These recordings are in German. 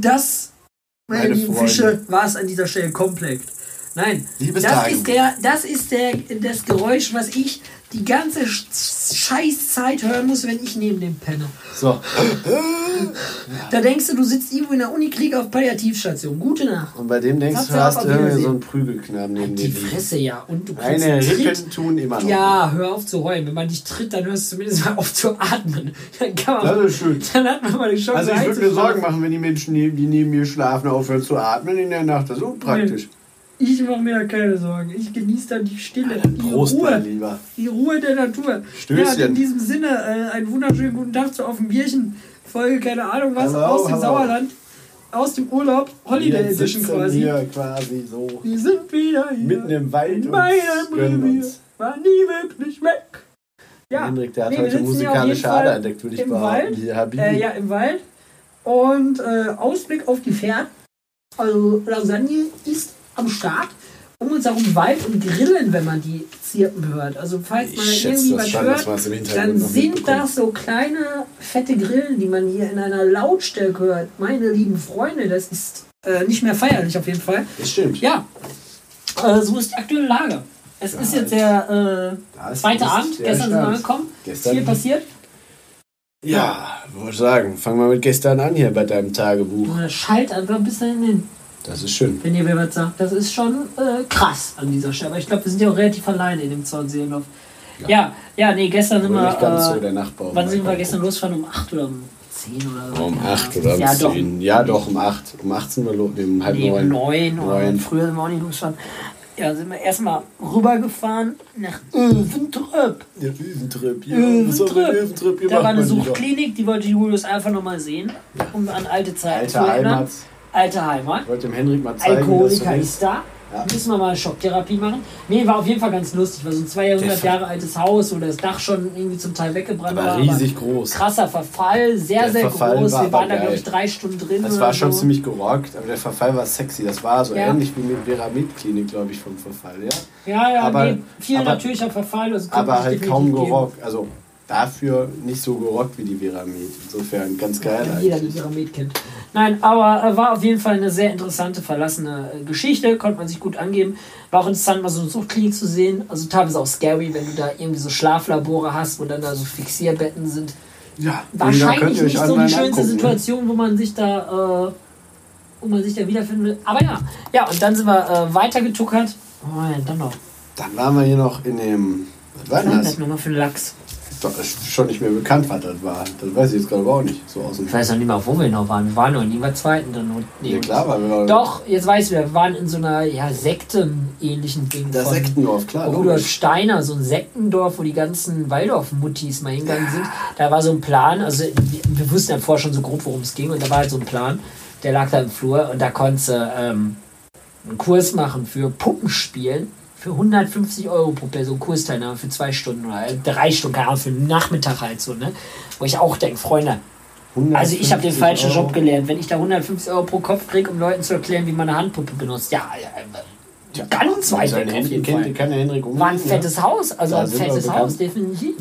Das, meine, Meine lieben Freunde. Fische, war es an dieser Stelle komplett. Nein, Liebes das Tagebuch. ist, der, das ist der, das Geräusch, was ich die ganze Sch- Scheißzeit hören muss, wenn ich neben dem penne. So. Da denkst du, du sitzt irgendwo in der Uniklinik auf Palliativstation. Gute Nacht. Und bei dem denkst du, hast auf irgendwie so einen Prügelknaben neben dir Die liegen. Fresse, ja. Und du kriegst Tritt. Rippen tun immer noch. Ja, hör auf zu heulen. Wenn man dich tritt, dann hörst du zumindest mal auf zu atmen. Dann kann man. Das ist schön. Dann hat man mal die Chance Also ich würde mir. Sorgen machen, wenn die Menschen, die neben mir schlafen, aufhören zu atmen in der Nacht. Das ist unpraktisch. Ich mache mir da keine Sorgen. Ich genieße dann die Stille, die Prost, Ruhe, Lieber. die Ruhe der Natur. Stößchen. Ja, in diesem Sinne, äh, einen wunderschönen guten Tag zu Auf dem Bierchen. Folge, keine Ahnung was, Hallo, aus dem hallo. Sauerland, aus dem Urlaub, Holiday Wir Edition quasi. hier quasi so Wir sind wieder hier. mitten im Wald in und uns. War nie wirklich weg. Ja, Hendrik, der hat nee, wir heute musikalische Ader entdeckt, würde ich im behaupten. Wald. Habibi. Äh, ja, im Wald. Und äh, Ausblick auf die Pferde. Also Lasagne ist am Start. Um uns herum Wald und Grillen, wenn man die Zirpen hört. Also falls man irgendwie was hört, dann sind das so kleine, fette Grillen, die man hier in einer Lautstärke hört. Meine lieben Freunde, das ist äh, nicht mehr feierlich auf jeden Fall. Das stimmt. Ja, äh, so ist die aktuelle Lage. Es ist jetzt der äh, Da zweite Abend, der gestern sind wir angekommen. Gestern- Viel passiert. Ja, wollte ich sagen. Fangen wir mit gestern an hier bei deinem Tagebuch. Äh, Schalt einfach bis dahin hin. Das ist schön. wenn ihr mir was sagt. Das ist schon äh, krass an dieser Stelle. Aber ich glaube, wir sind ja auch relativ alleine in dem Zornseelenlauf. Ja. ja, ja, nee, gestern sind wir. äh, so der Nachbar. wann sind wir gestern losgefahren? Um 8 oder um 10 oder so? Um 8 oder um ja, 10. Ja, doch, um 8. Um 8 sind wir los. Um halb Nee, um 9. 9 oder Neun. früher sind wir auch nicht losgefahren. Ja, sind wir erstmal rübergefahren nach Öventröp. Ja, Öventröp. in Öventrip gemacht? Da war eine? Suchtklinik, die wollte Julius einfach nochmal sehen, um an alte Zeiten zu Alte erinnern. Heimat. Alte Heimat. Ich wollte dem Henrik mal zeigen, das so Alkoholiker ist. da. Ja. Müssen wir mal eine Schocktherapie machen. Nee, war auf jeden Fall ganz lustig. War so ein 200 Der Ver- Jahre altes Haus, wo das Dach schon irgendwie zum Teil weggebrannt Aber war. riesig groß. krasser Verfall, sehr, Der sehr Verfall groß. war Wir waren da, glaube ich, drei Stunden drin. Das war schon so. ziemlich gerockt, aber der Verfall war sexy. Das war so Ja. ähnlich wie mit Veramid Klinik, glaube ich, vom Verfall. Ja? Ja, ja, aber- nee, viel aber- natürlicher Verfall. Also Aber halt kaum gerockt. Also dafür nicht so gerockt wie die Veramid. Insofern ganz geil Wenn jeder die eigentlich. Pyramid kennt. Nein, aber äh, war auf jeden Fall eine sehr interessante, verlassene äh, Geschichte. Konnte man sich gut angeben. War auch interessant, mal so eine Suchtklinik zu sehen. Also teilweise auch scary, wenn du da irgendwie so Schlaflabore hast, wo dann da so Fixierbetten sind. Ja, Wahrscheinlich nicht so die schönste ne? Situation, wo man sich da, äh, wo man sich da wiederfinden will. Aber ja, ja, und dann sind wir äh, weitergetuckert. Oh ja, dann noch. Dann waren wir hier noch in dem. Was war Was denn war das? das nochmal für ein Lachs? Ist schon nicht mehr bekannt, was das war. Das weiß ich jetzt gerade auch nicht. So aus dem Ich weiß noch nicht mal, wo wir noch waren. Wir waren noch in irgendeinem zweiten. Dann, nee, Ja, klar, weil wir waren. Doch, jetzt weiß ich wir waren in so einer ja, Sekten-ähnlichen Ding. Das Sektendorf, klar. Rudolf. Steiner, so ein Sektendorf, wo die ganzen Waldorf-Muttis mal hingegangen sind. Da war so ein Plan, also wir, wir wussten ja vorher schon so grob, worum es ging, und da war halt so ein Plan, der lag da im Flur und da konntest du ähm, einen Kurs machen für Puppenspielen für 150 Euro pro Person Kursteilnahme für zwei Stunden oder äh, drei Stunden, keine Ahnung, für einen Nachmittag halt so, ne? Wo ich auch denke, Freunde, also ich habe den 150 falschen Euro. Job gelernt. Wenn ich da 150 Euro pro Kopf kriege, um Leuten zu erklären, wie man eine Handpuppe benutzt, ja, ja, äh, ganz weit weg auf jeden kennt, Fall. kann der Henrik umgehen, War ein ja. fettes Haus, also Da ein fettes. Haus, definitiv.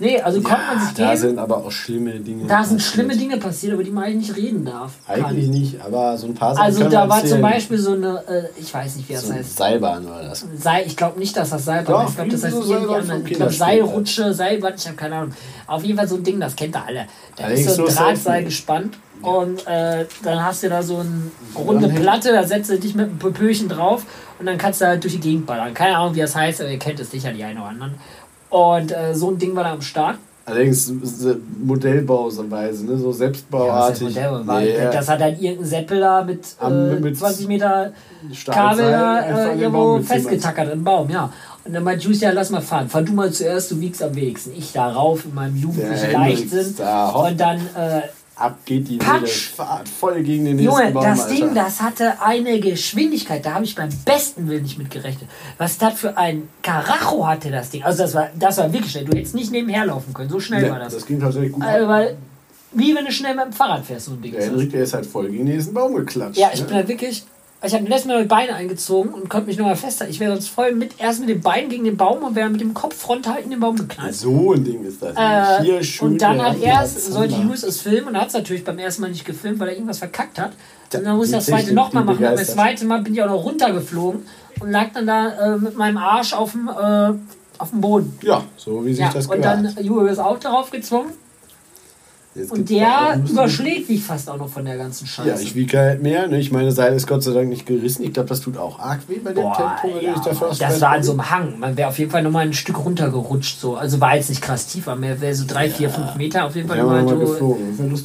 Nee, also konnte man sich Da geben. sind aber auch schlimme Dinge. Da sind passiert. schlimme Dinge passiert, über die man eigentlich nicht reden darf. Eigentlich nicht, aber so ein paar Sachen Also da war erzählen. zum Beispiel so eine, äh, ich weiß nicht, wie das so heißt. Seilbahn war das. Seil, ich glaube nicht, dass das Seilbahn Doch, ist. Ich glaube, das heißt so irgendwie anders. Ich glaube. Seilrutsche, Seilbahn, ich habe keine Ahnung. Auf jeden Fall so ein Ding, das kennt ihr alle. Da Allerdings ist so ein Drahtseil gespannt und äh, dann hast du da so eine runde. Platte, da setzt du dich mit einem Pöpöchen drauf und dann kannst du halt durch die Gegend ballern. Keine Ahnung, wie das heißt, aber ihr kennt es sicher, die einen oder anderen. Und äh, so ein Ding war da am Start. Allerdings äh, Modellbauweise, ne? so das, selbstbauartig. ja war, Nee, das hat dann irgendein Seppel da mit, Am- äh, mit 20 Meter Kabel da äh, irgendwo festgetackert im Baum, ja. Und dann meint Juice, ja, lass mal fahren. Fahr du mal zuerst, du wiegst am wenigsten. Ich da rauf in meinem jugendlichen Leichtsinn. Und dann, äh, ab geht die Patsch. Fahrt voll gegen den nächsten Junge, Baum, das Alter. Ding, das hatte eine Geschwindigkeit, da habe ich beim besten Willen nicht mit gerechnet. Was das für ein Karacho hatte, das Ding. Also das war, das war wirklich schnell. Du hättest nicht nebenher laufen können, so schnell Ja, war das. das ging tatsächlich gut. Also, weil, wie wenn du schnell mit dem Fahrrad fährst, so ein Ding. der. Henrik, der ist halt voll gegen den nächsten Baum geklatscht. Ja, ich ne? bin halt wirklich. Also ich habe letztes Mal die Beine eingezogen und konnte mich nochmal festhalten. Ich wäre sonst voll mit erst mit den Beinen gegen den Baum und wäre mit dem Kopf frontal in den Baum geknallt. So ein Ding ist das. Äh, Hier schön und dann hat er, sollte Julius es filmen und hat es natürlich beim ersten Mal nicht gefilmt, weil er irgendwas verkackt hat. Und dann die ich das zweite nochmal machen. Aber das begeistert. zweite Mal bin ich auch noch runtergeflogen und lag dann da äh, mit meinem Arsch auf dem, äh, auf dem Boden. Ja, so wie sich Ja, das und gehört. dann Julius auch darauf gezwungen. Jetzt Und da der überschlägt mich fast auch noch von der ganzen Scheiße. Ja, ich wiege halt mehr. Ne? Ich meine Seil ist Gott sei Dank nicht gerissen. Ich glaube, das tut auch arg weh bei dem Boah, Tempo, wenn ja, du dich dafür das war an so einem Hang. Man wäre auf jeden Fall nochmal ein Stück runtergerutscht. So. Also war jetzt nicht krass tief, aber mehr wäre so drei, vier, fünf Meter auf jeden Fall Ja, mal nochmal so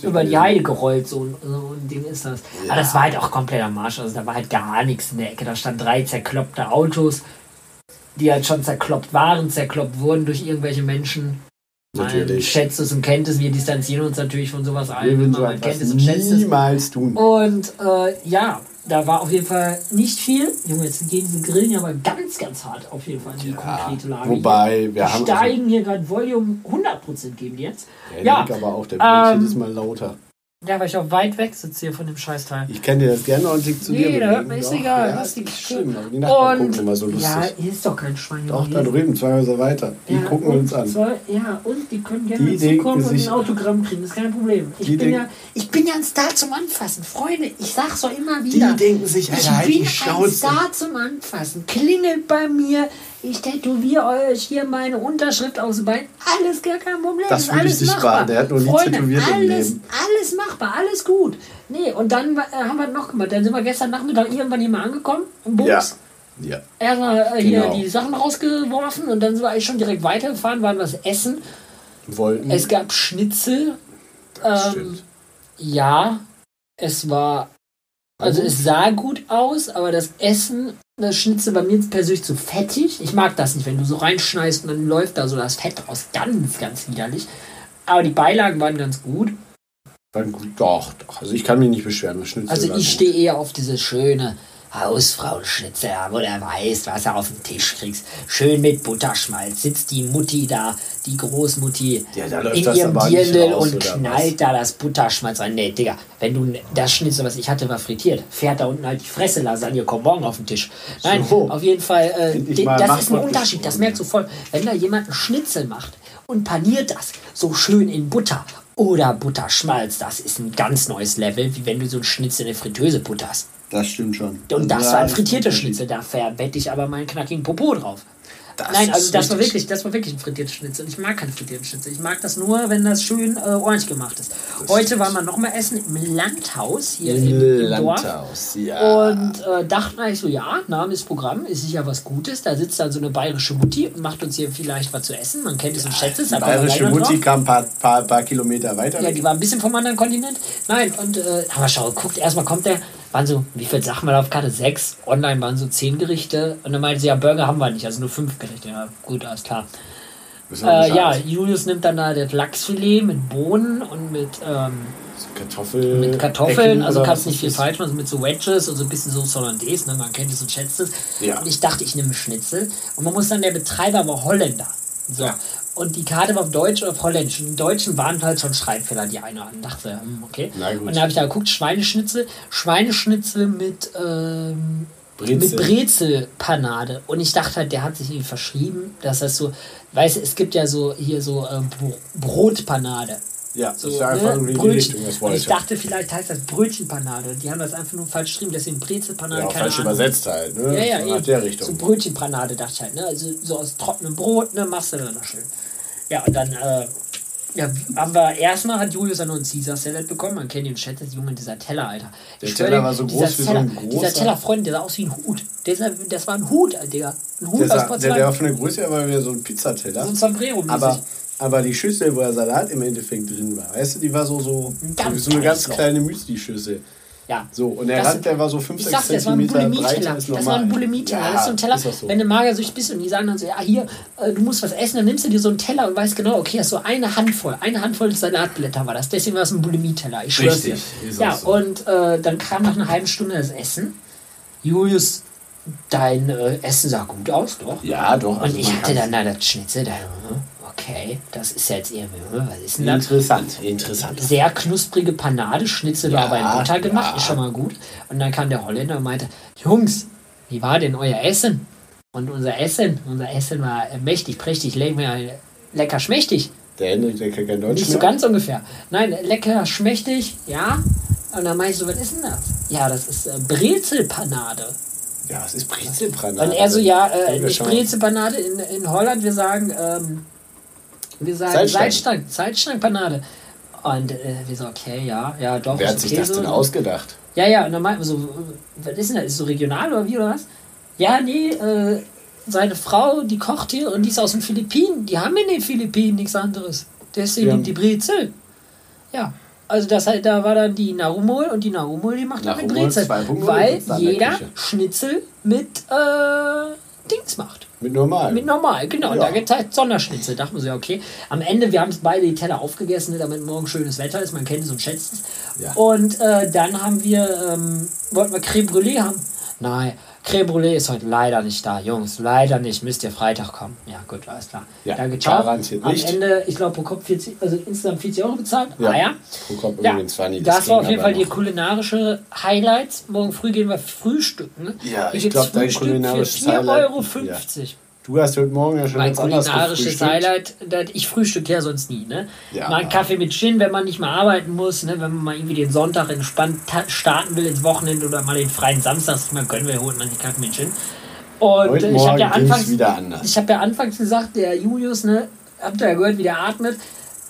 über die. Heide gerollt. So, so ein Ding ist das. Ja. Aber das war halt auch komplett am Marsch. Also da war halt gar nichts in der Ecke. Da standen drei zerkloppte Autos, die halt schon zerkloppt waren, zerkloppt wurden durch irgendwelche Menschen. Man Natürlich. schätzt es und kennt es. Wir distanzieren uns natürlich von sowas würden Man, so man kennt es und schätzt es. niemals tun. Und äh, ja, da war auf jeden Fall nicht viel. Junge, jetzt gehen diese Grillen ja aber ganz, ganz hart auf jeden Fall in die Ja, konkrete Lage. wobei, wir die haben steigen hier gerade Volume 100% geben jetzt. Der Ja, aber auch, der ähm, ist mal lauter. Ja, weil ich auch weit weg sitze hier von dem Scheißteil. Ich kann dir das gerne noch einen Tick zu Nee, dir da bewegen. hört mir ist egal, Ja, ist die nicht schlimm, aber die Nachbarn Und gucken immer so lustig. ja, hier ist doch kein Schwein. Doch, da drüben, zwei Häuser weiter. Die Ja, gucken und uns an. Zwei, ja, und die können gerne Die zukommen und ein Autogramm kriegen. Das ist kein Problem. Ich Die bin, ja, ich bin ja ein Star zum Anfassen. Freunde, ich sag's doch immer Die wieder. denken sich, Ich Alter, halt bin die ein Schnauze. Star zum Anfassen. Klingelt bei mir. Ich tätowiere euch hier meine Unterschrift aufs Bein. Alles gar kein Problem. Das ist würde ich alles nicht machbar. machen. Der hat noch nie Freunde, tätowiert im alles, Leben. alles machbar, alles gut. Nee, und dann äh, haben wir noch gemacht. Dann sind wir gestern Nachmittag irgendwann hier mal angekommen im Bus. Ja. Ja. Erstmal äh, hier Genau. die Sachen rausgeworfen und dann sind wir eigentlich schon direkt weitergefahren, waren was essen. Wollten. Es gab Schnitzel. Ähm, Stimmt. ja, es war. Also gut. es sah gut aus, aber das Essen, das Schnitzel bei mir persönlich zu fettig. Ich mag das nicht, wenn du so reinschneist und dann läuft da so das Fett raus. Ganz, ganz widerlich. Aber die Beilagen waren ganz gut. War gut. Doch, doch. Also ich kann mich nicht beschweren. Das Schnitzel Also ich stehe eher auf diese schöne Hausfrauenschnitzel, wo du weißt, was du auf den Tisch kriegst. Schön mit Butterschmalz. Sitzt die Mutti da, die Großmutti, Ja, in ihrem Dirndl und knallt da das Butterschmalz rein. Nee, Digga, wenn du das Schnitzel, was ich hatte, war frittiert, fährt da unten halt die Fresse Lasagne, komm morgen auf den Tisch. Nein, So. auf jeden Fall, äh, mal das ist ein was Unterschied, das merkst du voll. Wenn da jemand einen Schnitzel macht und paniert das so schön in Butter oder Butterschmalz, das ist ein ganz neues Level, wie wenn du so einen Schnitzel in eine Fritteuse butterst. Das stimmt schon. Und das Ja, war ein frittierter. Schnitzel, da verwette ich aber meinen knackigen Popo drauf. Das Nein, also das war wirklich, das war wirklich ein frittiertes Schnitzel. Ich mag keinen frittierten Schnitzel. Ich mag das nur, wenn das schön äh, ordentlich gemacht ist. Heute waren wir noch mal essen im Landhaus hier im, im Dorf. Landhaus, ja. Und äh, dachten eigentlich so, ja, Name ist Programm, ist sicher was Gutes. Da sitzt dann so eine bayerische Mutti und macht uns hier vielleicht was zu essen. Man kennt es und schätzt es. Die bayerische Mutti drauf. kam ein paar, paar, paar Kilometer weiter. Ja, die war ein bisschen vom anderen Kontinent. Nein, und äh, aber schau, guckt, erstmal kommt der, waren so, wie viel Sachen da auf Karte? Sechs. Online waren so zehn Gerichte. Und dann meinte sie, ja, Burger haben wir nicht, also nur fünf Gerichte. Ja, gut, alles klar. Äh, ja. Julius nimmt dann da das Lachsfilet mit Bohnen und mit, ähm, Kartoffel mit Kartoffeln. Ecken Also kannst nicht viel falsch machen, mit so Wedges und so ein bisschen so Hollandaise. Ne? Man kennt es und schätzt es. Ja. Und ich dachte, ich nehme Schnitzel. Und man muss dann, der Betreiber war Holländer. So. Ja. Und die Karte war auf Deutsch oder auf Holländisch. Und im Deutschen waren halt schon Schreibfehler, die eine an. Dachte, hm, okay. Und dann habe ich da geguckt, Schweineschnitzel. Schweineschnitzel mit, ähm, Brezel. mit Brezelpanade. Und ich dachte halt, der hat sich irgendwie verschrieben, dass das so, weißt du, es gibt ja so hier so ähm, Bro- Brotpanade. Ja, So, das ist ja einfach ne? nur. Richtung, das Und wollte. ich dachte, vielleicht heißt das Brötchenpanade. Die haben das einfach nur falsch geschrieben, deswegen Brezelpanade. ja, auch keine falsch Ahnung. übersetzt halt, ne? Ja, ja, so eben. der So Richtung. Brötchenpanade dachte ich halt, ne? Also so aus trockenem Brot, ne? Machst du dann noch schön. Ja, und dann, äh, ja, haben wir erstmal hat Julius dann noch einen Caesar Salad bekommen. Man kennt den Chat, das Junge, dieser Teller, Alter. Der Ich Teller war so dieser groß wie so Teller, ein Dieser großer- Teller, Freund, der sah aus wie ein Hut. Der das war ein Hut, Digga. Ein Hut der, aus sah, der, Porzellan. der war von der Größe her war wieder so ein Pizzateller. so ein Sombrero aber, aber die Schüssel, wo der Salat im Endeffekt drin war, weißt du, die war so, so, so, wie so eine ganz kleine Müsli-Schüssel. Ja. So, und der Das- Rand, der war so 5, Ich 6 sag's dir, das war ein Bulimie-Teller. Ja, das ist so ein Teller, so. wenn du magersüchtig bist und die sagen dann so, ja, hier, äh, du musst was essen, dann nimmst du dir so einen Teller und weißt genau, okay, hast so eine Handvoll, eine Handvoll Salatblätter war das. Deswegen war es ein Bulimie-Teller. Ich schwör's dir. Richtig, ist Ja, so. und äh, dann kam nach einer halben Stunde das Essen. Julius, dein äh, Essen sah gut aus, doch. Ja, doch. Und also ich hatte dann da das Schnitzel, da, hm, okay. das ist ja jetzt hm, was ist denn das? Interessant, interessant. Sehr knusprige Panade, Schnitzel war aber in Butter gemacht, ja. ist schon mal gut. Und dann kam der Holländer und meinte, Jungs, wie war denn euer Essen? Und unser Essen, unser Essen war mächtig, prächtig, lecker schmächtig. Der Hendrik, der kann kein Deutsch Nicht so mehr. ganz ungefähr. Nein, lecker schmächtig, ja. Und dann meinte ich so, was ist denn das? Ja, das ist äh, Brezelpanade. Ja, es ist Brezelpanade. Und er so, ja, äh, nicht. Brezelpanade in, in Holland, wir sagen, ähm, wir sagen Salzstangen. Salzstangen, Salzstangenpanade. Und äh, wir so, okay, ja, ja, doch. Wer hat sich okay das so. denn ausgedacht? Ja, ja, und dann meinten wir so, was ist denn das? Ist so regional oder wie oder was? Ja, nee, äh, seine Frau, die kocht hier und die ist aus den Philippinen. Die haben in den Philippinen nichts anderes. Deswegen Ja. nimmt die Brezel. Ja. Also das halt, da war dann die Narumol und die Narumol, die macht dann mit Narumol Brezel. 2.0 Weil jeder. Schnitzel mit äh, Dings macht. Mit normal. Mit normal, genau. Und Ja. da gibt es halt Sonderschnitzel. Dachten wir so, ja, okay. Am Ende, wir haben es beide die Teller aufgegessen, ne, damit morgen schönes Wetter ist. Man kennt es und schätzt es. Ja. Und äh, dann haben wir, ähm, wollten wir Creme Brûlée haben. Nein, Creme Brûlée ist heute leider nicht da, Jungs. Leider nicht. Müsst ihr Freitag kommen. Ja, gut, alles klar. Ja, Danke, ciao. Am nicht. Ende, ich glaube, pro Kopf 40, also insgesamt 40 Euro bezahlt. Ja. Ah ja. Pro Kopf Ja, übrigens war nie, das, ging war auf jeden Fall die kulinarische Highlights. Morgen früh gehen wir frühstücken. Ja, Hier ich gibt's glaub, dein kulinarisches für 4,50 Highlight- Euro. Du hast heute Morgen ja schon Mein ganz kulinarisches. Highlight, ich frühstücke ja sonst nie, ne? Ja. Mal einen Kaffee mit Gin, wenn man nicht mehr arbeiten muss, ne? Wenn man mal irgendwie den Sonntag entspannt ta- starten will ins Wochenende oder mal den freien Samstag mal gönnen will, holt man den Kaffee mit Gin. Und Heute ich habe ja anfangs wieder anders. ich habe ja anfangs gesagt, der Julius, ne, habt ihr ja gehört, wie der atmet.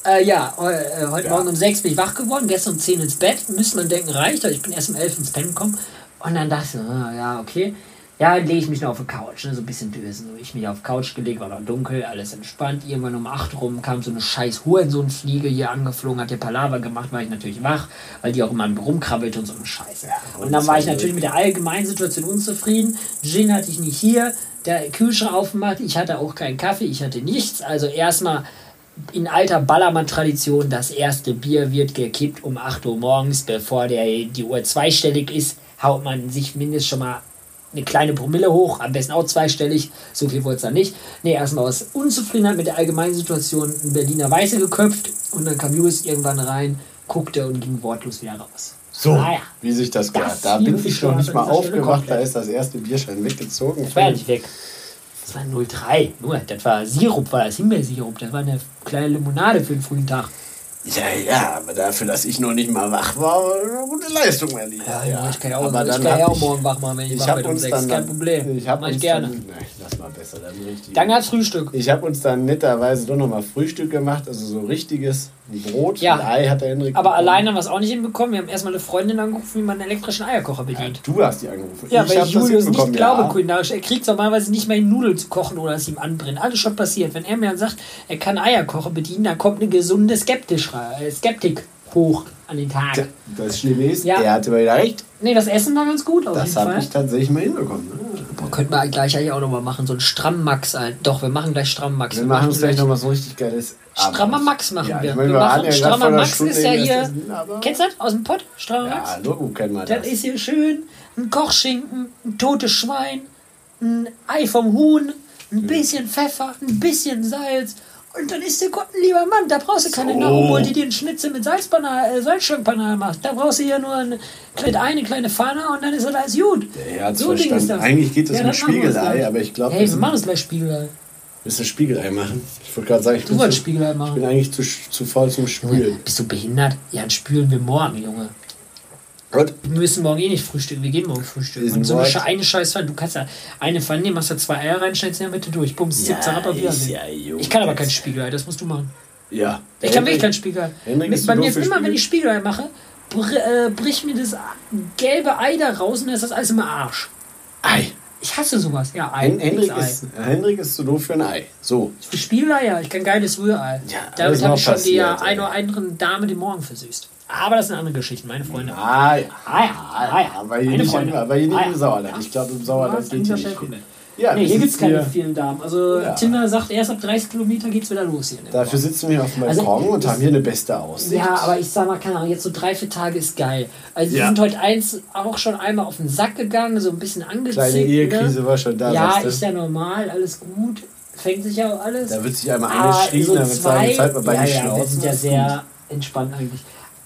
Äh, ja, äh, heute Ja. Morgen um 6 bin ich wach geworden, gestern um 10 ins Bett. Müsste man denken, reicht, aber ich bin erst um 11 ins Bett gekommen. Und dann dachte ich, ah, ja, okay. Ja, dann lege ich mich noch auf die Couch, ne, so ein bisschen dösen. So, ich mich auf die Couch gelegt, war noch dunkel, alles entspannt. Irgendwann um 8 rum kam so eine scheiß Hurensohnfliege hier angeflogen, hat ihr Palaver gemacht, war ich natürlich wach, weil die auch immer rumkrabbelt und so ein Scheiß. und dann war ich natürlich mit der allgemeinen Situation unzufrieden. Gin hatte ich nicht hier, der Kühlschrank aufgemacht, ich hatte auch keinen Kaffee, ich hatte nichts. Also erstmal in alter Ballermann-Tradition, das erste Bier wird gekippt um 8 Uhr morgens, bevor der, die Uhr zweistellig ist, haut man sich mindestens schon mal eine kleine Promille hoch, am besten auch zweistellig, so viel wollte es dann nicht. Nee, erstmal aus Unzufriedenheit mit der allgemeinen Situation ein Berliner Weiße geköpft und dann kam Julius irgendwann rein, guckte und ging wortlos wieder raus. So, Ah ja. wie sich das gehört. Das Da liebe bin ich noch schon nicht mal aufgewacht, da ist das erste Bierschein weggezogen. Das war nicht weg. Das war 03, nur, das war Sirup, war das Himbeersirup, das war eine kleine Limonade für den frühen Tag. Ja, ja, aber dafür, dass ich noch nicht mal wach war, eine gute Leistung, mein Lieber. Ja, ja, ich kann ja auch, aber ich dann kann ja hab auch morgen wach machen, wenn ich, Ich wach habe werde um uns 6, dann, kein Problem. Ich habe Mach ich gerne. Dann, nein, lass mal besser, dann richtig. Dann gab's Frühstück. Ich habe uns dann netterweise doch nochmal Frühstück gemacht, also so richtiges Brot, Ja. Ei hat der Henrik. Aber bekommen. alleine haben wir es auch nicht hinbekommen. Wir haben erstmal eine Freundin angerufen, wie man einen elektrischen Eierkocher bedient. Du hast die angerufen. Ja, ich weil hab ich Julius nicht glaube ja. kulinarisch. Er kriegt normalerweise nicht mehr hin, Nudeln zu kochen oder es ihm anbrennt. Alles schon passiert. Wenn er mir dann sagt, er kann Eierkocher bedienen, dann kommt eine gesunde Skeptisch, Skeptik hoch an den Tag. Tja, Das Schlimme ist, Ja. er hatte mal wieder recht. Nee, das Essen war ganz gut auf Das habe ich tatsächlich mal hinbekommen. Ne? Boah, könnten wir gleich eigentlich auch nochmal machen. So ein Strammmax. ein- Doch, wir machen gleich Strammmax. Wir machen uns gleich noch was so richtig geiles. Strammer. Max machen ja, wir. Ich wir wir machen, ja Strammer Max Stunde ist ja hier. essen, Kennst du das aus dem Pott? Strammer Max? Ja, Logo kennen wir Das das. ist hier schön. Ein Kochschinken, ein totes Schwein, ein Ei vom Huhn, ein bisschen Pfeffer, ein bisschen Salz. Und dann ist der Gott ein lieber Mann. Da brauchst du keine So. Narumol, die den Schnitzel mit Salzpanal, äh, Salzschirmpanal macht. Da brauchst du ja nur eine, kleine- eine kleine Pfanne und dann ist das alles gut. Der So ein Ding ist das. Eigentlich geht es Ja, um das wir uns Spiegelei, aber ich glaube, Hey, wir machen es gleich Spiegelei. müssen Spiegelei machen. Ich wollte gerade sagen, ich Du bin, zu, Spiegelei ich machen. bin eigentlich zu, zu faul zum Spülen. bist du behindert? Ja, dann spülen wir morgen, Junge. Gut. Wir müssen morgen eh nicht frühstücken, wir gehen morgen frühstücken. Und so eine. Sche- eine scheiß Pfanne, du kannst ja eine Pfanne nehmen, machst da zwei Eier rein, schnellst in der Mitte durch. Bums, zip, zapp, auf Wiedersehen. gut. Ich kann aber kein Spiegelei, das musst du machen. Ja. Ich kann wirklich kein Spiegelei. Henrik, bei mir ist immer, wenn Spiegel? ich Spiegelei mache, br äh, bricht mir das gelbe Ei da raus und dann ist das alles immer Arsch. Ei. Ich hasse sowas. Ja, Ei. Hen Henrik, ist, Henrik ist zu doof für ein Ei. So. Für Spiegelei, ja, ich kann geiles Rührei. Ja, Damit habe ich schon eine ey. oder anderen Dame den Morgen versüßt. Aber das sind andere Geschichten, meine Freunde. Ah, ja. Ah ja, ah ja. Aber hier Meine nicht, Freunde. im, aber hier nicht Ah im Sauerland. Ich glaube, im Sauerland Ja, geht hier nicht mit. Ja, Nee, wir hier gibt es keine hier- vielen Damen. Also Ja. Tinder sagt, erst ab 30 Kilometer geht es wieder los hier. Dafür Ort. sitzen wir auf dem Also, Balkon und ich- haben hier eine beste Aussicht. Ja, aber ich sag mal, keine Ahnung, jetzt so drei, vier Tage ist geil. Also wir Ja. sind heute eins auch schon einmal auf den Sack gegangen, so ein bisschen angezickt. Kleine Ehekrise ne? war schon da. Ja, ist ja normal, alles gut. fängt sich ja auch alles. Da wird sich einmal angeschrien, so dann wird sagen, zwei, Zeit mal bei ja, den ja, wir sind ja sehr entspannt eigentlich.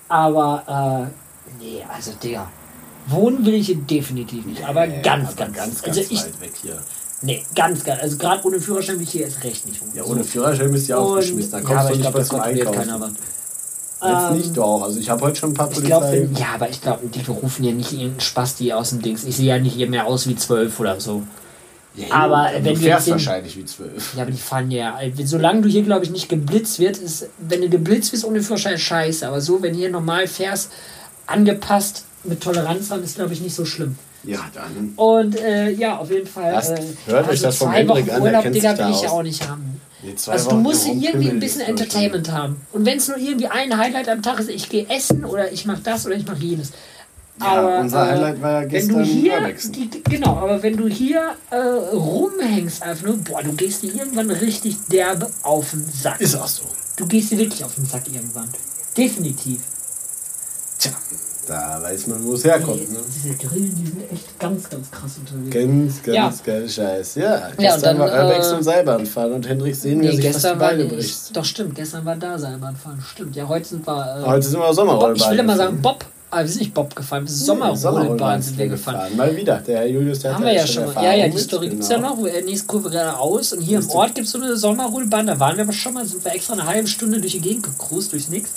Aber, äh, nee, also, Digga. Wohnen will ich hier definitiv nicht, aber Nee, ganz, aber ganz, ganz, ganz also ich, weit weg hier. nee, ganz, ganz, also gerade ohne Führerschein will ich hier erst recht nicht wohnen. Ja, ohne Führerschein bist du ja aufgeschmissen. Da ja, kommst aber du ich nicht mal das zum Einkaufen. keiner. Jetzt Ähm, nicht doch. Also ich habe heute schon ein paar Ich Polizei. ja, aber ich glaube, die rufen ja nicht irgendeinen Spasti aus dem Dings. Ich sehe ja nicht hier mehr aus wie zwölf oder so. Ja, aber du wenn du fährst den- wahrscheinlich wie zwölf. Ja, aber die fahren ja. Solange du hier, glaube ich, nicht geblitzt wird, ist, wenn du geblitzt wirst ohne Führerschein, scheiße. Aber so, wenn du hier normal fährst, angepasst mit Toleranz haben, ist, glaube ich, nicht so schlimm. Ja, dann. Und äh, ja, auf jeden Fall. Lasst- äh, hört euch das vom zwei Hendrik Wochen an, Urlaub, Digga, will ich ja auch nicht haben. Nee, Also du musst irgendwie ein bisschen Entertainment haben. Und wenn es nur irgendwie ein Highlight am Tag ist, ich gehe essen oder ich mache das oder ich mache jenes. Ja, unser Highlight war ja wenn gestern du hier, die, genau, aber wenn du hier äh, rumhängst einfach nur, boah, du gehst dir irgendwann richtig derbe auf den Sack. Ist auch so. Du gehst dir wirklich auf den Sack irgendwann. Definitiv. Tja, da weiß man, wo es herkommt. Ne? Diese Grillen, die sind echt ganz, ganz krass unterwegs. Ganz, ganz Ja. geil Scheiß. Ja, und gestern dann, war Urbex äh, und Seilbahn fahren und Hendrik sehen, wie er Nee, sich fast die gestern war Beine bricht. Doch, stimmt. Gestern war da Seilbahnfahren. Stimmt. Ja, heute sind wir. Äh, Heute sind wir Sommerrollbahn. ich will immer sagen. Bob. Aber wir sind nicht Bob gefahren, wir sind Nee, Sommerrollbahn sind wir gefahren. Mal wieder. Der Herr Julius, der Haben hat wir ja schon. Erfahrung Ja, ja, die Story gibt es genau. ja noch. wo er nächste Kurve geradeaus und hier im Ort gibt es so eine Sommerrollbahn. Da waren wir aber schon mal, sind wir extra eine halbe Stunde durch die Gegend gecruised, durchs Nix.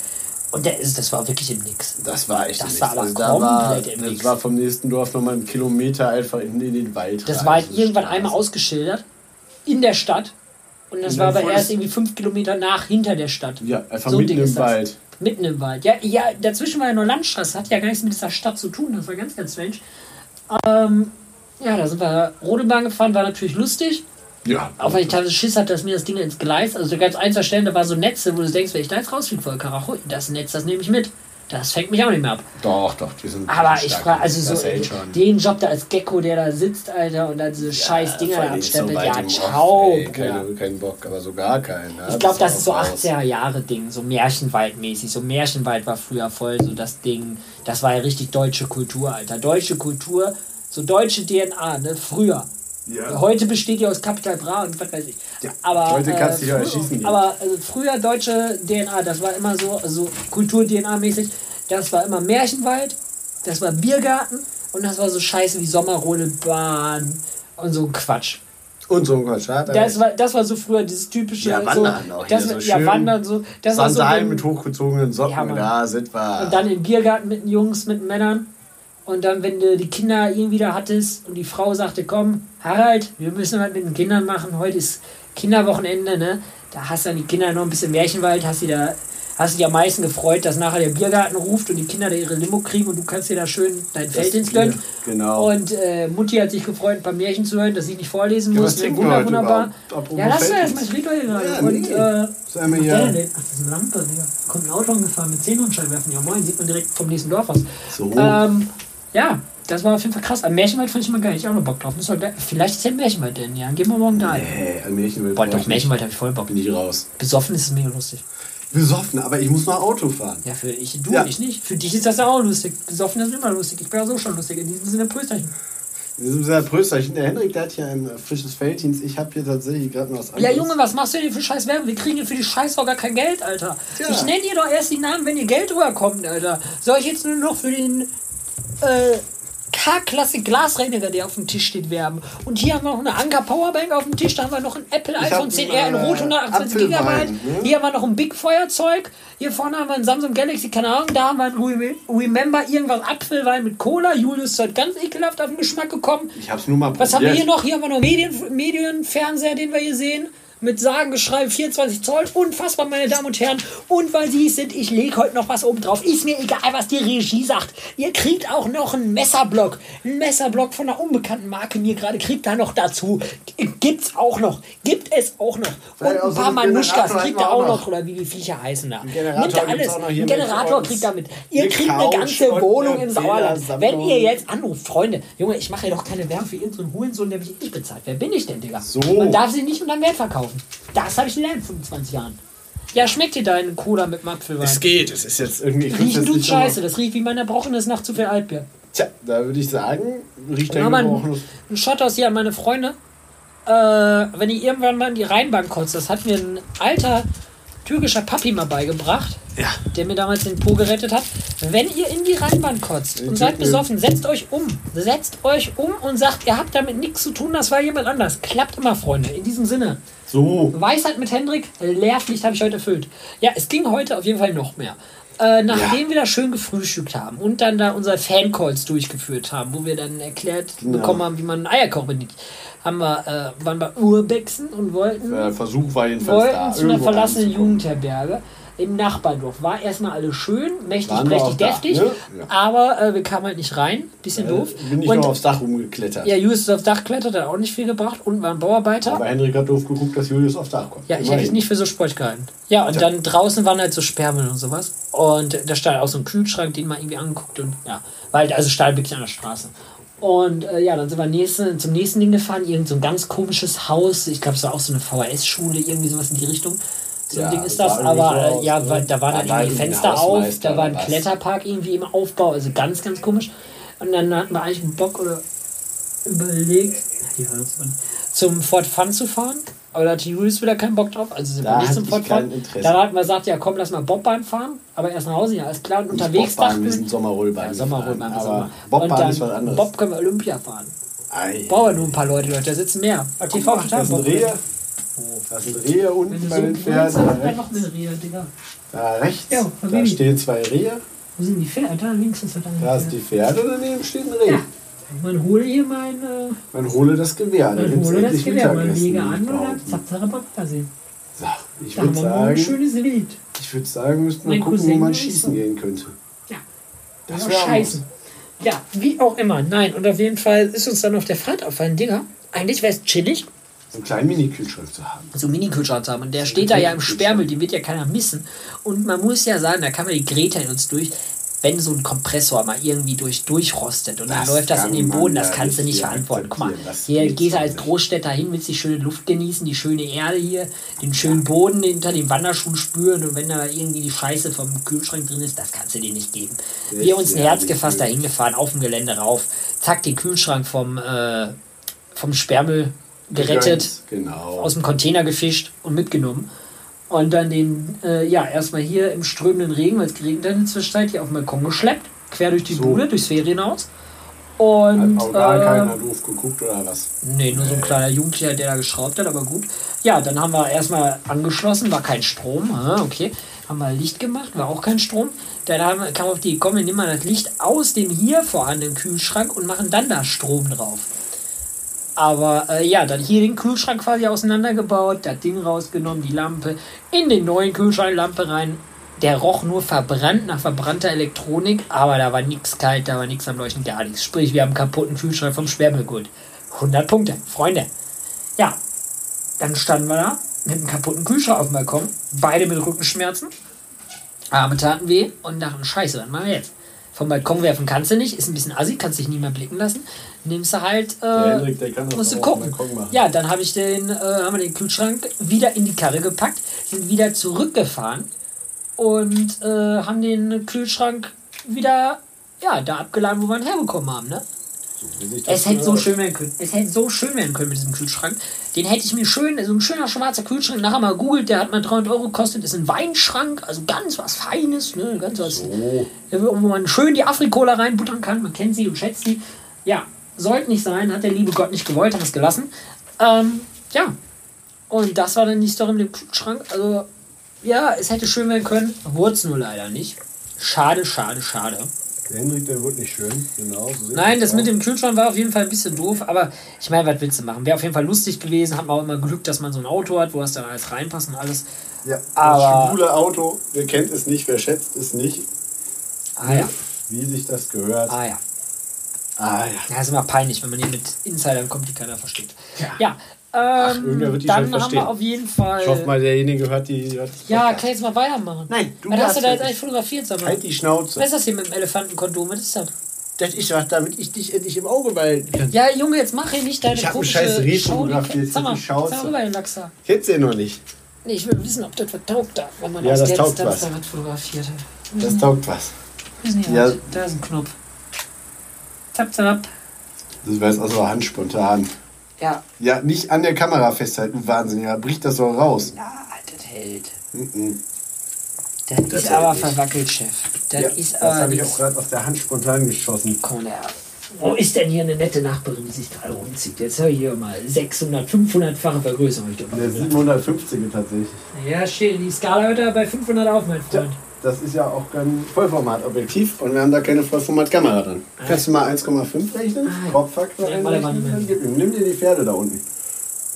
Und der ist, das war wirklich im Nix. Das war echt Das nichts. war aber also da war, komplett im Das Nix. war vom nächsten Dorf nochmal ein Kilometer einfach in, in den Wald. Das rein, war halt so irgendwann Straße. einmal ausgeschildert. In der Stadt. Und das Und war aber erst das- irgendwie fünf Kilometer nach, hinter der Stadt. Ja, einfach So mitten im das. Wald. Mitten im Wald. Ja, ja, dazwischen war ja nur Landstraße. Hat ja gar nichts mit dieser Stadt zu tun. Das war ganz, ganz strange. Ähm, ja, da sind wir Rodebahn gefahren. War natürlich lustig. Ja. Auch weil ich teilweise Schiss hatte, dass mir das Ding ins Gleis. Also da gab es ein, zwei Stellen, da war so Netze, wo du denkst, wenn ich da jetzt rausfliege vor Karacho, das Netz, das nehme ich mit. Das fängt mich auch nicht mehr ab. Doch, doch, wir sind Aber ich frage, also das so den Job da als Gecko, der da sitzt, Alter, und dann diese scheiß Dinger da so abstempelt. weit ja, ciao. Ey, keine, kein Bock, aber so gar keinen. Ja, Ich glaube, das ist so auch raus. 80er Jahre Ding, so Märchenwald-mäßig. So Märchenwald war früher voll so das Ding. Das war ja richtig deutsche Kultur, Alter. Deutsche Kultur, so deutsche DNA, ne? Früher. Ja. Heute besteht die aus Kapital Bra und was weiß ich. aber, heute kannst du dich auch früher- erschießen. Aber also früher deutsche DNA, das war immer so, also Kultur-DNA-mäßig, das war immer Märchenwald, das war Biergarten und das war so scheiße wie Sommerrodelbahn und so ein Quatsch. Und so ein Quatsch. er Das war, das war so früher dieses typische. Ja, Wandern so, auch hier, das, so Ja, schön Wandern so. Das war so ein- mit hochgezogenen Socken, Ja, da sind wir. und dann im Biergarten mit den Jungs, mit den Männern. Und dann, wenn du die Kinder irgendwie da hattest und die Frau sagte, komm, Harald, wir müssen was mit den Kindern machen, heute ist Kinderwochenende, ne? Da hast du dann die Kinder noch ein bisschen Märchenwald, hast du da, hast dich am meisten gefreut, dass nachher der Biergarten ruft und die Kinder da ihre Limo kriegen und du kannst dir da schön dein Feld ins gönnen. genau. Und äh, Mutti hat sich gefreut, ein paar Märchen zu hören, dass ich nicht vorlesen Ja, muss. was Ne? Wunder, heute wunderbar. überhaupt? Ja, lass mal erstmal, ich rede hier gerade. Ja, und, nee. äh, hier. denn denn? Ach, das ist eine Lampe, Digga. Kommt ein Auto angefahren mit Xenonscheinwerfen. Ja, moin, sieht man direkt vom nächsten Dorf aus. So. Ähm, ja, das war auf jeden Fall krass. Am Märchenwald fand ich mal geil. Ich auch noch Bock drauf. Muss Vielleicht ist ja ein Märchenwald denn, ja. Gehen wir morgen da. Hey, an Märchenwald. Boah, doch, Märchenwald hab ich voll Bock. Bin ich raus. Besoffen ist es mega lustig. Besoffen, aber ich muss noch Auto fahren. Ja, für ich, du, Ja. ich nicht. Für dich ist das ja auch lustig. Besoffen ist immer lustig. Ich bin ja so schon lustig. In diesem Sinne, Prösterchen. Wir sind sehr Prösterchen. Der Henrik, der hat hier ein äh, frisches Felddienst. Ich habe hier tatsächlich gerade noch was Ja, anderes. Junge, was machst du denn für scheiß Werbung? Wir kriegen hier für die Scheiße gar kein Geld, Alter. Tja. Ich nenne dir doch erst die Namen, wenn ihr Geld rüberkommt, Alter. Soll ich jetzt nur noch für den äh, K-Klasse Glasreiniger, der auf dem Tisch steht, werben? Und hier haben wir noch eine Anker Powerbank auf dem Tisch, da haben wir noch ein Apple Ich iPhone hab 10R in einen, Rot äh, 128 GB. Ne? Hier haben wir noch ein Big Feuerzeug. Hier vorne haben wir ein Samsung Galaxy, keine Ahnung. Da haben wir ein Re- Remember irgendwas Apfelwein mit Cola. Julius ist heute ganz ekelhaft auf den Geschmack gekommen. Ich hab's nur mal Was haben wir probiert. hier noch? Hier haben wir noch Medien, Medienfernseher, den wir hier sehen. Mit Sagengeschrei 24 Zoll. Unfassbar, meine Damen und Herren. Und weil Sie es sind, ich lege heute noch was oben drauf. Ist mir egal, was die Regie sagt. Ihr kriegt auch noch einen Messerblock. Einen Messerblock von einer unbekannten Marke mir gerade. Kriegt da noch dazu. Gibt's auch noch. Gibt es auch noch. Und ein paar Manuschkas kriegt er auch noch. Oder wie die Viecher heißen da. Nimmt gibt's alles. Ein Generator kriegt er mit. Ihr kriegt eine ganze Wohnung im Sauerland. Wenn ihr jetzt anruft, Freunde, Junge, ich mache ja doch keine Werbung für irgendeinen Hurensohn, der mich nicht bezahlt. Wer bin ich denn, Digga? So. Man darf sie nicht unter Wert verkaufen. Das habe ich gelernt in 25 Jahren. Ja, schmeckt dir deine Cola mit Apfelwein? Es geht, es ist jetzt irgendwie. so mal- scheiße. Das riecht wie mein erbrochenes Nacht zu viel Altbier. Tja, da würde ich sagen, riecht ein gebrochenes. einen, einen Shot aus hier an meine Freunde. äh, wenn ihr irgendwann mal in die Rheinbank kotzt, das hat mir ein alter türkischer Papi mal beigebracht, Ja. der mir damals den Po gerettet hat. Wenn ihr in die Rheinbahn kotzt und seid besoffen, setzt euch um. Setzt euch um und sagt, ihr habt damit nichts zu tun, das war jemand anders. Klappt immer, Freunde. In diesem Sinne. So. Weisheit mit Hendrik, Lehrpflicht habe ich heute erfüllt. Ja, es ging heute auf jeden Fall noch mehr. Äh, nachdem wir da schön gefrühstückt haben und dann da unsere Fancalls durchgeführt haben, wo wir dann erklärt Genau. bekommen haben, wie man einen Eierkoch bedient, haben wir, äh, waren wir Urbexen und wollten Der Versuch war jedenfalls da. wollten zu einer verlassenen. Jugendherberge im Nachbardorf. War erstmal alles schön, mächtig, Waren prächtig, auch da, deftig, ne? Ja. aber äh, wir kamen halt nicht rein. Bisschen doof. Äh, Bin ich und noch aufs Dach rumgeklettert. ja, Julius ist aufs Dach klettert, hat auch nicht viel gebracht. Unten war ein Bauarbeiter. Aber Henrik hat doof geguckt, dass Julius aufs Dach kommt. Ja, ich hätte es nicht für so Sport gehalten. Ja, und dann draußen waren halt so Sperrmüll und sowas. Und da stand auch so ein Kühlschrank, den man irgendwie angeguckt und ja, weil also stand wirklich an der Straße. Und äh, ja, dann sind wir nächste, zum nächsten Ding gefahren, irgend so ein ganz komisches Haus. Ich glaube, es war auch so eine VHS-Schule, irgendwie sowas in die Richtung. So ein Ja, Ding ist das aber äh, ja, ne? weil, da waren Da dann irgendwie ein Fenster auf, da war ein? Kletterpark irgendwie im Aufbau, also ganz, ganz komisch. Und dann hatten wir eigentlich einen Bock oder überlegt, die zum Fort Fun zu fahren. Aber da hatte Julius wieder keinen Bock drauf. Also sind Da wir nicht zum Fort Fun. Dann hatten wir gesagt, ja komm, lass mal Bobbahn fahren. Aber erst nach Hause, ja, alles klar. Und Nicht unterwegs Bobbahn, dachten wir sind Sommerrollbahn ja, Sommerrollbahn. gefahren, Sommer. Aber Bobbahn Und dann ist was anderes. Bob können wir Olympia fahren. Ei. Brauchen nur ein paar Leute, Leute. Da sitzen mehr. TV Ach, das sind Rehe. Das sind Rehe unten bei den Pferden. Da rechts, noch eine Rehe, Digga. da rechts Ja, da stehen zwei Rehe. Wo sind die Pferde? Da links ist das dann. Da ist die Pferde und daneben steht ein Reh. Ja. Man hole hier mein, äh, Man hole das Gewehr. Da man hole das Gewehr, man lege an und dann zack, zack, zack, da sehen. So, ich Da würde morgen ein sagen, schönes Wild. ich würde sagen, müssten wir Mein gucken, wo Cousin man ist schießen gehen könnte. Ja. Das wäre scheiße. Ja, wie auch immer. Nein, und auf jeden Fall ist uns dann auf der Fahrt auffallen, Digga. Eigentlich wäre es chillig, einen kleinen Mini-Kühlschrank zu haben. so einen Mini-Kühlschrank zu haben. Und der steht da ja im Sperrmüll, den wird ja keiner missen. Und man muss ja sagen, da kann man die Greta in uns durch, wenn so ein Kompressor mal irgendwie durch, durchrostet und dann Das läuft das in den Boden, das kannst du nicht verantworten. Guck mal. Das hier gehst du als. Großstädter hin, willst die schöne Luft genießen, die schöne Erde hier, den schönen Boden hinter den Wanderschuhen spüren und wenn da irgendwie die Scheiße vom Kühlschrank drin ist, das kannst du dir nicht geben. Das Wir uns ein Herz gefasst, da hingefahren, auf dem Gelände rauf, zack, den Kühlschrank vom, äh, vom Sperrmüll gerettet Genau. aus dem Container gefischt und mitgenommen. Und dann den, äh, ja, erstmal hier im strömenden Regen, weil es geregnet hat in der Zwischenzeit, hier auf den Balkon geschleppt, quer durch die So. Bude, durchs Ferienhaus. Hat Und, auch gar äh, keiner doof geguckt oder was? nee, nur so ein kleiner Jugendlicher, der da geschraubt hat, aber gut. Ja, dann haben wir erstmal angeschlossen, war kein Strom, ah, okay. Haben wir Licht gemacht, war auch kein Strom. Dann haben, wir- kam auf die, komm, wir nehmen mal das Licht aus dem hier vorhandenen Kühlschrank und machen dann da Strom drauf. Aber äh, ja, dann hier den Kühlschrank quasi auseinandergebaut, das Ding rausgenommen, die Lampe in den neuen Kühlschrank, Lampe rein. Der roch nur verbrannt nach verbrannter Elektronik, aber da war nichts kalt, da war nichts am Leuchten, gar nichts. Sprich, wir haben einen kaputten Kühlschrank vom geholt. 100 Punkte, Freunde. Ja, dann standen wir da mit einem kaputten Kühlschrank auf dem Balkon, beide mit Rückenschmerzen. Arme taten weh und dachten, scheiße, was machen wir jetzt? Vom Balkon werfen kannst du nicht, ist ein bisschen assi, kannst dich nie mehr blicken lassen. Nimmst du halt, Der äh, Hendrik, der kann das musst du gucken. Machen. Ja, dann habe ich den, äh, haben wir den Kühlschrank wieder in die Karre gepackt, sind wieder zurückgefahren und äh, haben den Kühlschrank wieder, ja, da abgeladen, wo wir ihn herbekommen haben, ne? Es hätte so schön werden können. Es hätte so schön werden können mit diesem Kühlschrank. Den hätte ich mir schön, so ein schöner schwarzer Kühlschrank, nachher mal googelt, der hat mal 300 Euro gekostet, ist ein Weinschrank, also ganz was Feines, ne, ganz was, So. wo man schön die Afrikola reinbuttern kann, man kennt sie und schätzt sie. Ja, sollte nicht sein, hat der liebe Gott nicht gewollt, hat es gelassen. Ähm, ja, und das war dann die Story mit dem Kühlschrank, also ja, es hätte schön werden können, wurde es nur leider nicht. Schade, schade, schade. Der Hendrik, der wird nicht schön. Genau. So Nein, das aus. mit dem Kühlschrank war auf jeden Fall ein bisschen doof, aber ich meine, was willst du machen? Wäre auf jeden Fall lustig gewesen, hat man auch immer Glück, dass man so ein Auto hat, wo das dann alles reinpasst und alles. Ja, das Aber- schwule Auto, wer kennt es nicht, wer schätzt es nicht, Ah ja, wie sich das gehört. ah ja. Ah ja. Ja, ist immer peinlich, wenn man hier mit Insidern kommt, die keiner versteht. Ja. Ja, ähm, irgendwer wird die dann schon haben verstehen. wir auf jeden Fall. Ich hoffe mal, derjenige hört die. Hört ja, kann ich jetzt mal weitermachen? Nein, du Was hast du da jetzt eigentlich fotografiert, sag mal? Halt die Schnauze. Was ist das hier mit dem Elefantenkondom? Was ist das? Das ist was, damit ich dich endlich im Auge behalten kann. Ja, Junge, jetzt mach hier nicht deine Ich hab einen komische scheiß Reh Show, die- fotografiert, Sag mal, die sag mal rüber den Lachs da. Kennst du den noch nicht? Nee, ich will wissen, ob das was taugt da, wenn man Ja, aus das der taugt Distanz was. da was fotografiert hat. Das taugt was. Ja. was. Da ist ein Knopf. Zap, zap. Das wäre jetzt aus der Hand spontan. Ja. Ja, nicht an der Kamera festhalten, Wahnsinn. Ja, bricht das so raus. Ja, das hält. Mhm. Das, Das ist aber nicht. verwackelt, Chef. Das ja, ist das habe ich auch gerade aus der Hand spontan geschossen. Komm her. Wo ist denn hier eine nette Nachbarin, die sich gerade rumzieht? Jetzt hör ich hier mal 600, 500-fache Vergrößerung. Ich doch mal Der gesagt. 750 tatsächlich. Ja, steht die Skala heute bei 500 auf, mein Ja, Freund. Das ist ja auch kein Vollformatobjektiv und wir haben da keine Vollformatkamera dran. Kannst du mal 1,5 rechnen? Ah, ja. Hauptfaktor Ja, einrechnen? Nimm dir die Pferde da unten.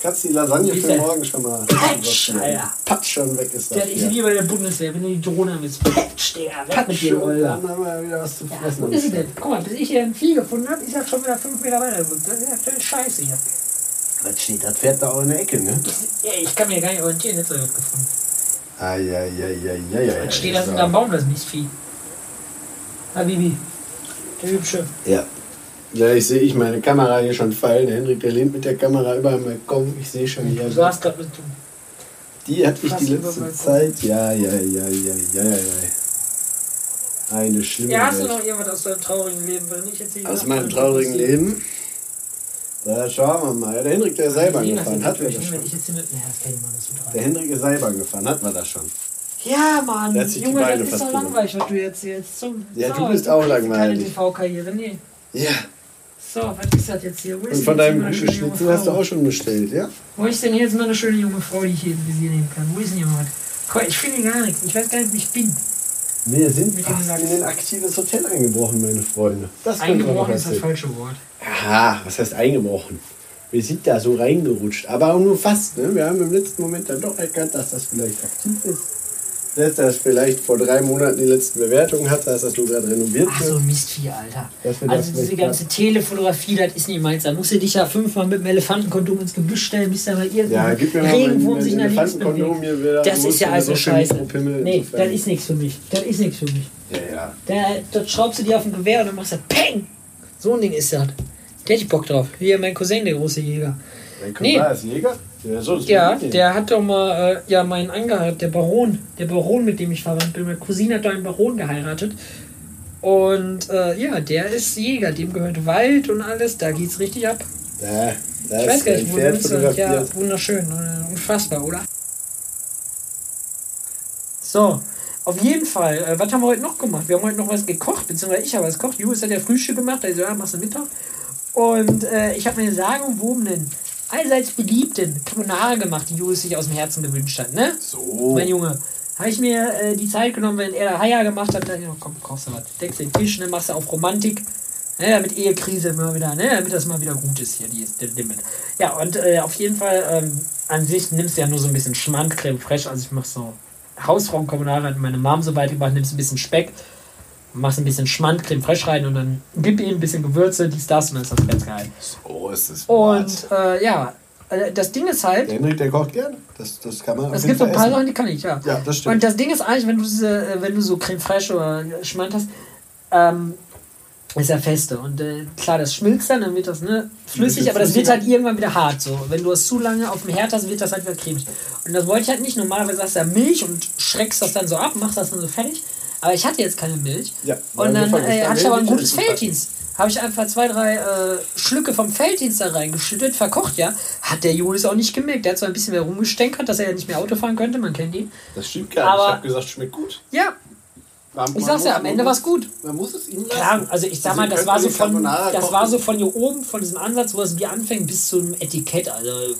Kannst die Lasagne ist für morgen schon mal Patsch. Alter. Patsch schon weg ist das. Der ist hier. wie bei der Bundeswehr, wenn du die Drohne bist. Patsch, Digga, weg mit Patsch dir, und Olga. dann haben wir wieder was zu Ja, fressen. wo ist sie denn? Guck mal, bis ich hier ein Vieh gefunden habe, ist er schon wieder 5 Meter weiter. Das ist ja völlig scheiße hier. Was steht das Pferd da auch in der Ecke, ne? Ja, ich kann mir gar nicht orientieren, jetzt habe ich was gefunden. Eieieiei. Jetzt steht das hinterm Baum, das Mistvieh. Habibi, der Hübsche. Ja. Ja, ich sehe ich meine Kamera hier schon fallen. Der Hendrik, der lehnt mit der Kamera über am Balkon. Ich sehe schon hier. Du hast gerade mit tun. Die hat mich die letzte. Zeit. Ja, ja, ja, ja, ja, ja, ja. Eine schlimme Ja, hast du noch irgendwas aus deinem traurigen Leben? Wenn nicht, erzähl Aus meinem traurigen. Leben. Da schauen wir mal. Der Hendrik, der ist Seilbahn Nee, gefahren. Hatten wir das schon. ich jetzt mit. Ja, das kennt man, das ist Der. Hendrik ist Seilbahn gefahren. Hatten wir das schon. Ja, Mann, Der hat sich die Junge, Beine das ist doch langweilig, was du jetzt jetzt zum. Ja, du So, bist du auch kriegst langweilig. Keine TV-Karriere, nee. Ja. So, was ist das jetzt hier? Wo ist Und von deinem Geschnitzel hast du auch schon bestellt, ja? Wo ist denn jetzt meine schöne junge Frau, die ich hier im Visier nehmen kann? Wo ist denn jemand? Ich finde gar nichts. Ich weiß gar nicht, wie ich bin. Wir sind fast in ein aktives Hotel eingebrochen, meine Freunde. Das man Eingebrochen ist das falsche Wort. Aha, was heißt eingebrochen? Wir sind da so reingerutscht, aber auch nur fast. Ne? Wir haben im letzten Moment dann doch erkannt, dass das vielleicht aktiv ist. Dass das vielleicht vor drei Monaten die letzten Bewertungen hatte, dass das nur gerade renoviert Ach wird. so ein Mistvieh, Alter. Also diese ganze Telefotografie, das ist nicht meins. Da musst du dich ja fünfmal mit dem Elefantenkondom ins Gebüsch stellen, bis da mal irgendein Ja, gib mir mal Regenwurm sich nach links bewegt. Das ist ja also scheiße. Mikropimmel Nee, das ist nichts für mich. Das ist nichts für mich. Ja, ja. Da, dort schraubst du dir auf ein Gewehr und dann machst du Peng! So ein Ding ist das. Der hätte ich Bock drauf. Hier mein Cousin, der große Jäger. Dein Nee. Cousin ist Jäger? Ja, so, Ja, der hat doch mal, äh, ja, meinen angeheiratet, der Baron. Der Baron, mit dem ich verwandt bin. Meine Cousine hat doch einen Baron geheiratet. Und äh, ja, der ist Jäger, dem gehört Wald und alles, da geht's richtig ab. Da, da Ich weiß gar nicht, wo du bist. Ja, wunderschön, äh, unfassbar, oder? So, auf jeden Fall, äh, was haben wir heute noch gemacht? Wir haben heute noch was gekocht, beziehungsweise ich habe was gekocht. Julius hat ja Frühstück gemacht, also ja, machst du Mittag. Und äh, ich habe mir sagenumwobenen, allseits beliebten Carbonara gemacht, die Julius sich aus dem Herzen gewünscht hat, ne? So. Mein Junge. Habe ich mir äh, die Zeit genommen, wenn er da Haier gemacht hat, dann, komm, kochst du was. Deckst den Tisch, ne, machst du auf Romantik. Ne, damit Ehekrise immer wieder, ne, damit das mal wieder gut ist hier, die ist der Limit. Ja, und äh, auf jeden Fall, ähm, an sich nimmst du ja nur so ein bisschen Schmand, Creme fraiche, also ich mache so Hausfrauencarbonara, hat meine Mom so weit gemacht, nimmst ein bisschen Speck, machst ein bisschen Schmand, Creme fraiche rein und dann gib ihm ein bisschen Gewürze, dies, das und dann ist das ganz geil. So ist es. Und äh, ja, äh, das Ding ist halt, Der Hendrik, der kocht gerne. Das, das kann man es gibt so ein paar essen. Sachen, die kann ich, ja. Ja, das stimmt. Und das Ding ist eigentlich, wenn du diese, äh, wenn du so Creme fraiche oder Schmand hast, ähm, ist ja feste. Und äh, klar, das schmilzt dann, dann wird das ne, flüssig, aber das wird halt irgendwann wieder hart. So. Wenn du es zu lange auf dem Herd hast, wird das halt wieder cremig. Und das wollte ich halt nicht. Normalerweise hast du ja Milch und schreckst das dann so ab, machst das dann so fertig. Aber ich hatte jetzt keine Milch. Ja, und dann äh, hatte ich aber ein gutes. Felddienst. Habe ich einfach zwei, drei äh, Schlücke vom Felddienst da reingeschüttet, verkocht, ja. Hat der Julius auch nicht gemerkt. Der hat zwar ein bisschen mehr rumgestänkert, dass er ja nicht mehr Auto fahren könnte, man kennt ihn. Das stimmt gar nicht. Aber- ich habe gesagt, schmeckt gut. Ja, Man- ich sag's ja, am Ende war's muss- gut. Man muss es ihm lassen. Klar, also ich sag Also mal, das war so von das kochen. war so von hier oben, von diesem Ansatz, wo es wie anfängt, bis zum Etikett. Also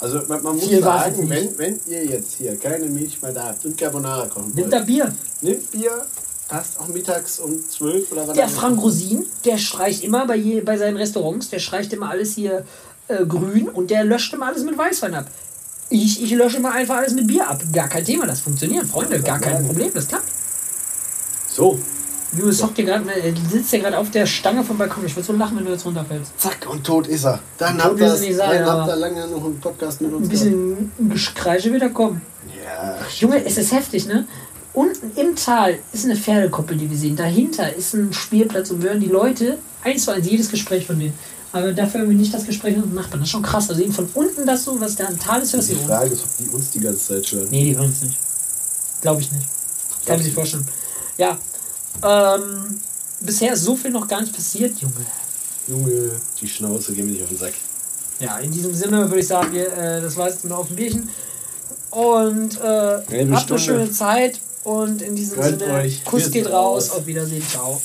Also man, man muss Viel sagen, wenn, wenn ihr jetzt hier keine Milch mehr da habt und Carbonara kochen nimmt da Bier. nehmt Bier, passt auch mittags um 12 oder wann Der Frank Rosin, der streicht immer bei, je, bei seinen Restaurants, der streicht immer alles hier äh, grün und der löscht immer alles mit Weißwein ab. Ich, ich lösche immer einfach alles mit Bier ab. Gar kein Thema, das funktioniert, Freunde, gar kein Problem, das klappt. So, Hockt hier gerade, äh, sitzt hier gerade auf der Stange vom Balkon. Ich würde so lachen, wenn du jetzt runterfällst. zack, und tot ist er. Dann habt ihr nicht sein, dann habt ihr lange noch einen Podcast mit uns Ein bisschen Geschreische wieder kommen. Ja, Junge, es ist heftig, ne? Unten im Tal ist eine Pferdekoppel, die wir sehen. Dahinter ist ein Spielplatz und wir hören die Leute eins zu eins jedes Gespräch von denen. Aber dafür hören wir nicht das Gespräch mit unseren Nachbarn. Das ist schon krass. Also eben von unten das so, was da im Tal ist, hörst du die oben. Frage ist, ob die uns die ganze Zeit hören. Nee, die hören es nicht. Glaube ich nicht. Kann ich mir nicht vorstellen. Ja. Ähm, bisher ist so viel noch gar nicht passiert, Junge. Junge, die Schnauze, geh mir nicht auf den Sack. Ja, in diesem Sinne würde ich sagen, wir, äh, das war jetzt nur auf dem Bierchen. Und äh, habt eine schöne Zeit. Und in diesem Sinne. Kuss geht raus. Auf Wiedersehen. Ciao.